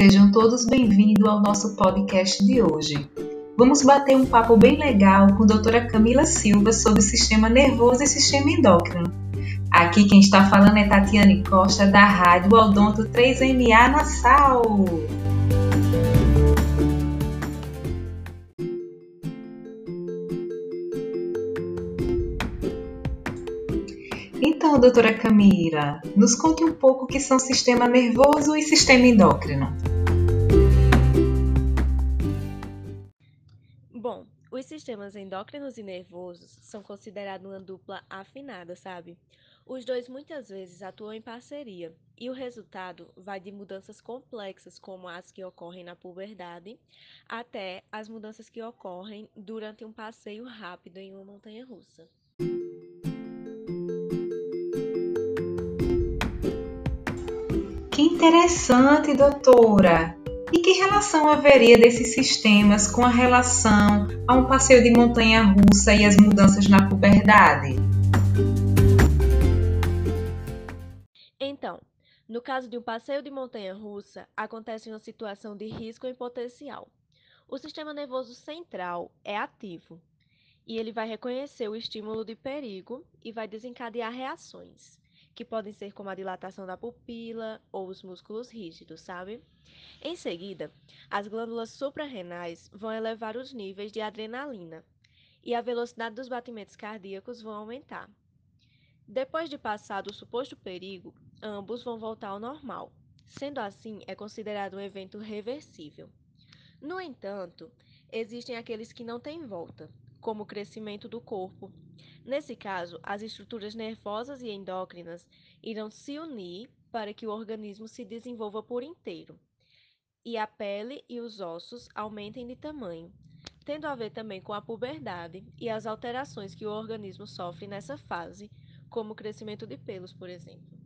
Sejam todos bem-vindos ao nosso podcast de hoje. Vamos bater um papo bem legal com a doutora Camila Silva sobre o sistema nervoso e sistema endócrino. Aqui quem está falando é Tatiane Costa, da Rádio Aldonto 3MA Nassau. Então, doutora Camila, nos conte um pouco o que são sistema nervoso e sistema endócrino. Bom, os sistemas endócrinos e nervosos são considerados uma dupla afinada, sabe? Os dois muitas vezes atuam em parceria e o resultado vai de mudanças complexas, como as que ocorrem na puberdade, até as mudanças que ocorrem durante um passeio rápido em uma montanha russa. Que interessante, doutora! E que relação haveria desses sistemas com a relação a um passeio de montanha russa e as mudanças na puberdade? Então, no caso de um passeio de montanha russa, acontece uma situação de risco em potencial. O sistema nervoso central é ativo e ele vai reconhecer o estímulo de perigo e vai desencadear reações que podem ser como a dilatação da pupila ou os músculos rígidos, sabe? Em seguida, as glândulas suprarrenais vão elevar os níveis de adrenalina e a velocidade dos batimentos cardíacos vão aumentar. Depois de passado o suposto perigo, ambos vão voltar ao normal. Sendo assim, é considerado um evento reversível. No entanto, existem aqueles que não têm volta, como o crescimento do corpo. Nesse caso, as estruturas nervosas e endócrinas irão se unir para que o organismo se desenvolva por inteiro, e a pele e os ossos aumentem de tamanho, tendo a ver também com a puberdade e as alterações que o organismo sofre nessa fase, como o crescimento de pelos, por exemplo.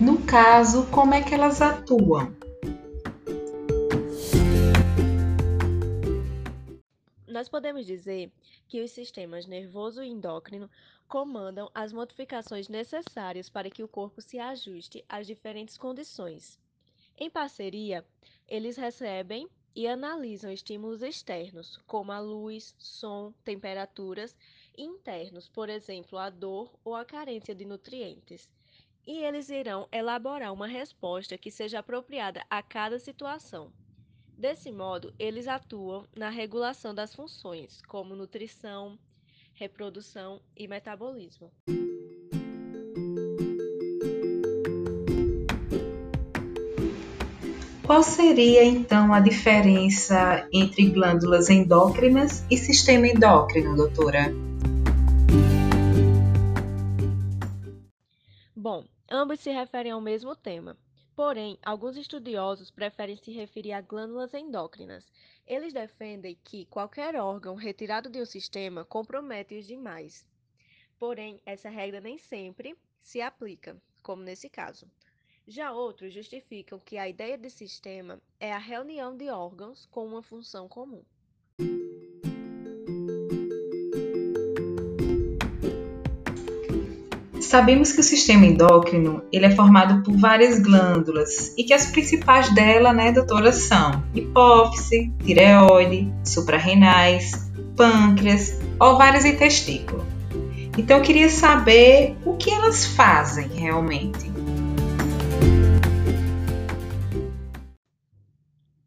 No caso, como é que elas atuam? Nós podemos dizer que os sistemas nervoso e endócrino comandam as modificações necessárias para que o corpo se ajuste às diferentes condições. Em parceria, eles recebem e analisam estímulos externos, como a luz, som, temperaturas, e internos, por exemplo, a dor ou a carência de nutrientes. E eles irão elaborar uma resposta que seja apropriada a cada situação. Desse modo, eles atuam na regulação das funções, como nutrição, reprodução e metabolismo. Qual seria então a diferença entre glândulas endócrinas e sistema endócrino, doutora? Bom, ambos se referem ao mesmo tema, Porém, alguns estudiosos preferem se referir a glândulas endócrinas. Eles defendem que qualquer órgão retirado de um sistema compromete os demais. Porém, essa regra nem sempre se aplica, como nesse caso. Já outros justificam que a ideia de sistema é a reunião de órgãos com uma função comum. Sabemos que o sistema endócrino ele é formado por várias glândulas e que as principais dela, né, doutora, são hipófise, tireoide, suprarrenais, pâncreas, ovários e testículo. Então eu queria saber o que elas fazem realmente.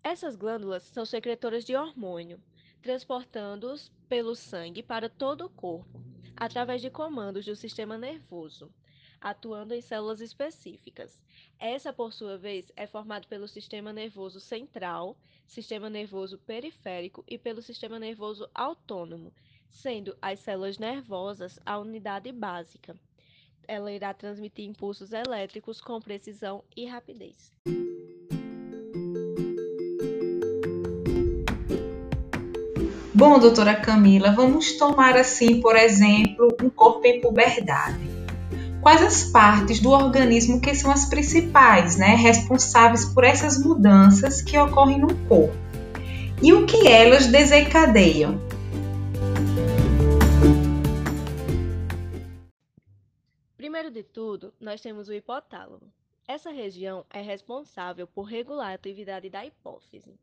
Essas glândulas são secretoras de hormônio, transportando-os pelo sangue para todo o corpo através de comandos do sistema nervoso, atuando em células específicas. Essa, por sua vez, é formada pelo sistema nervoso central, sistema nervoso periférico e pelo sistema nervoso autônomo, sendo as células nervosas a unidade básica. Ela irá transmitir impulsos elétricos com precisão e rapidez. Bom, doutora Camila, vamos tomar assim, por exemplo, um corpo em puberdade. Quais as partes do organismo que são as principais, né, responsáveis por essas mudanças que ocorrem no corpo? E o que elas desencadeiam? Primeiro de tudo, nós temos o hipotálamo. Essa região é responsável por regular a atividade da hipófise.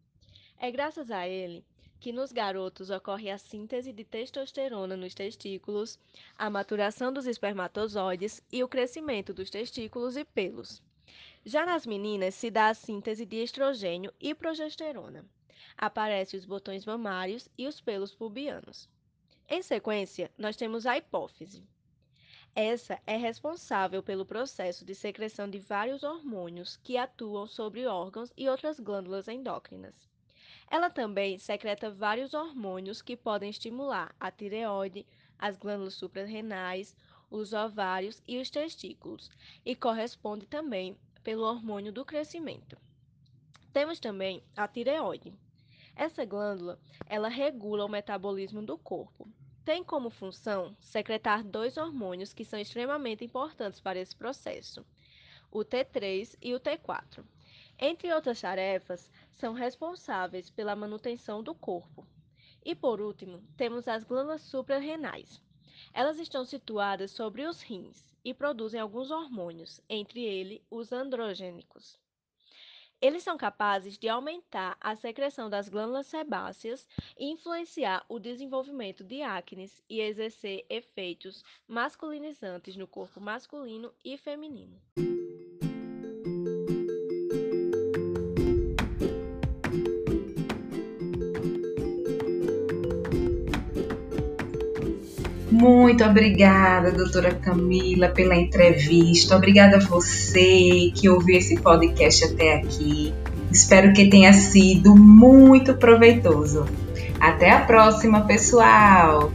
É graças a ele que nos garotos ocorre a síntese de testosterona nos testículos, a maturação dos espermatozoides e o crescimento dos testículos e pelos. Já nas meninas se dá a síntese de estrogênio e progesterona. Aparecem os botões mamários e os pelos pubianos. Em sequência, nós temos a hipófise. Essa é responsável pelo processo de secreção de vários hormônios que atuam sobre órgãos e outras glândulas endócrinas. Ela também secreta vários hormônios que podem estimular a tireoide, as glândulas suprarrenais, os ovários e os testículos, e corresponde também pelo hormônio do crescimento. Temos também a tireoide. Essa glândula, ela regula o metabolismo do corpo, tem como função secretar dois hormônios que são extremamente importantes para esse processo, o T3 e o T4. Entre outras tarefas, são responsáveis pela manutenção do corpo. E por último, temos as glândulas suprarrenais. Elas estão situadas sobre os rins e produzem alguns hormônios, entre eles os androgênicos. Eles são capazes de aumentar a secreção das glândulas sebáceas e influenciar o desenvolvimento de acnes e exercer efeitos masculinizantes no corpo masculino e feminino. Muito obrigada, doutora Camila, pela entrevista. Obrigada a você que ouviu esse podcast até aqui. Espero que tenha sido muito proveitoso. Até a próxima, pessoal!